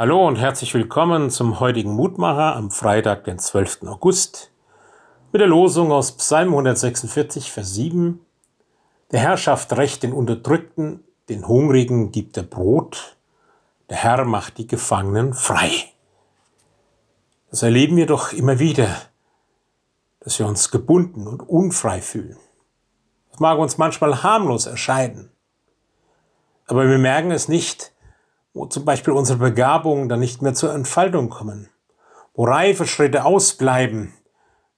Hallo und herzlich willkommen zum heutigen Mutmacher am Freitag, den 12. August, mit der Losung aus Psalm 146, Vers 7. Der Herr schafft Recht den Unterdrückten, den Hungrigen gibt er Brot, der Herr macht die Gefangenen frei. Das erleben wir doch immer wieder, dass wir uns gebunden und unfrei fühlen. Das mag uns manchmal harmlos erscheinen, aber wir merken es nicht, zum Beispiel unsere Begabungen dann nicht mehr zur Entfaltung kommen, wo reife Schritte ausbleiben,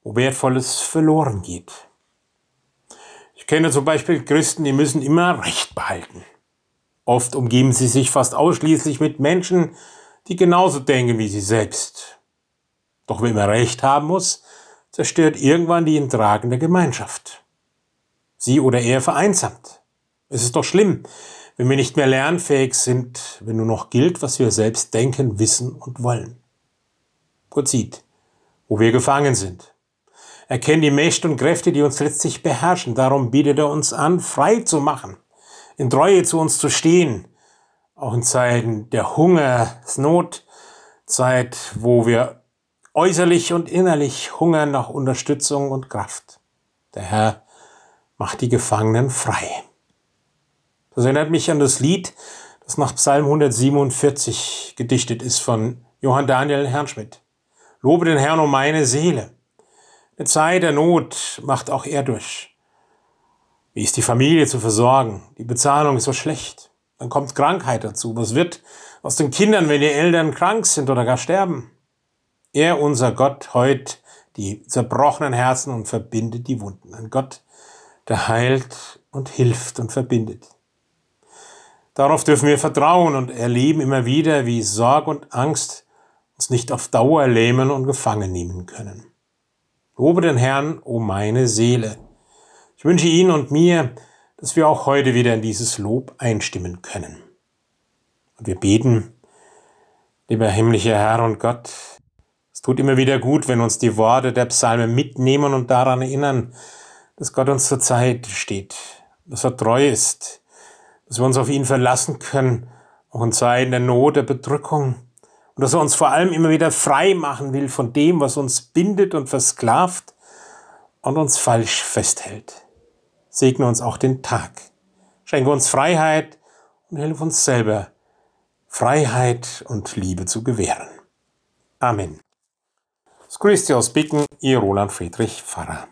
wo Wertvolles verloren geht. Ich kenne zum Beispiel Christen, die müssen immer Recht behalten. Oft umgeben sie sich fast ausschließlich mit Menschen, die genauso denken wie sie selbst. Doch wer immer Recht haben muss, zerstört irgendwann die tragende Gemeinschaft. Sie oder er vereinsamt. Es ist doch schlimm, wenn wir nicht mehr lernfähig sind, wenn nur noch gilt, was wir selbst denken, wissen und wollen. Gott sieht, wo wir gefangen sind. Er kennt die Mächte und Kräfte, die uns letztlich beherrschen. Darum bietet er uns an, frei zu machen, in Treue zu uns zu stehen, auch in Zeiten der Hungersnot, Zeit, wo wir äußerlich und innerlich hungern nach Unterstützung und Kraft. Der Herr macht die Gefangenen frei. Das erinnert mich an das Lied, das nach Psalm 147 gedichtet ist von Johann Daniel Herrnschmidt. Lobe den Herrn um meine Seele. Eine Zeit der Not macht auch er durch. Wie ist die Familie zu versorgen? Die Bezahlung ist so schlecht. Dann kommt Krankheit dazu. Was wird aus den Kindern, wenn die Eltern krank sind oder gar sterben? Er, unser Gott, heut die zerbrochenen Herzen und verbindet die Wunden. Ein Gott, der heilt und hilft und verbindet. Darauf dürfen wir vertrauen und erleben immer wieder, wie Sorg und Angst uns nicht auf Dauer lähmen und gefangen nehmen können. Lobe den Herrn, o oh meine Seele. Ich wünsche Ihnen und mir, dass wir auch heute wieder in dieses Lob einstimmen können. Und wir beten, lieber himmlischer Herr und Gott, es tut immer wieder gut, wenn uns die Worte der Psalme mitnehmen und daran erinnern, dass Gott uns zur Zeit steht, dass er treu ist, dass wir uns auf ihn verlassen können, auch in der Not, der Bedrückung. Und dass er uns vor allem immer wieder frei machen will von dem, was uns bindet und versklavt und uns falsch festhält. Segne uns auch den Tag. Schenke uns Freiheit und hilf uns selber, Freiheit und Liebe zu gewähren. Amen. Grüße aus Bicken, Ihr Roland Friedrich Pfarrer.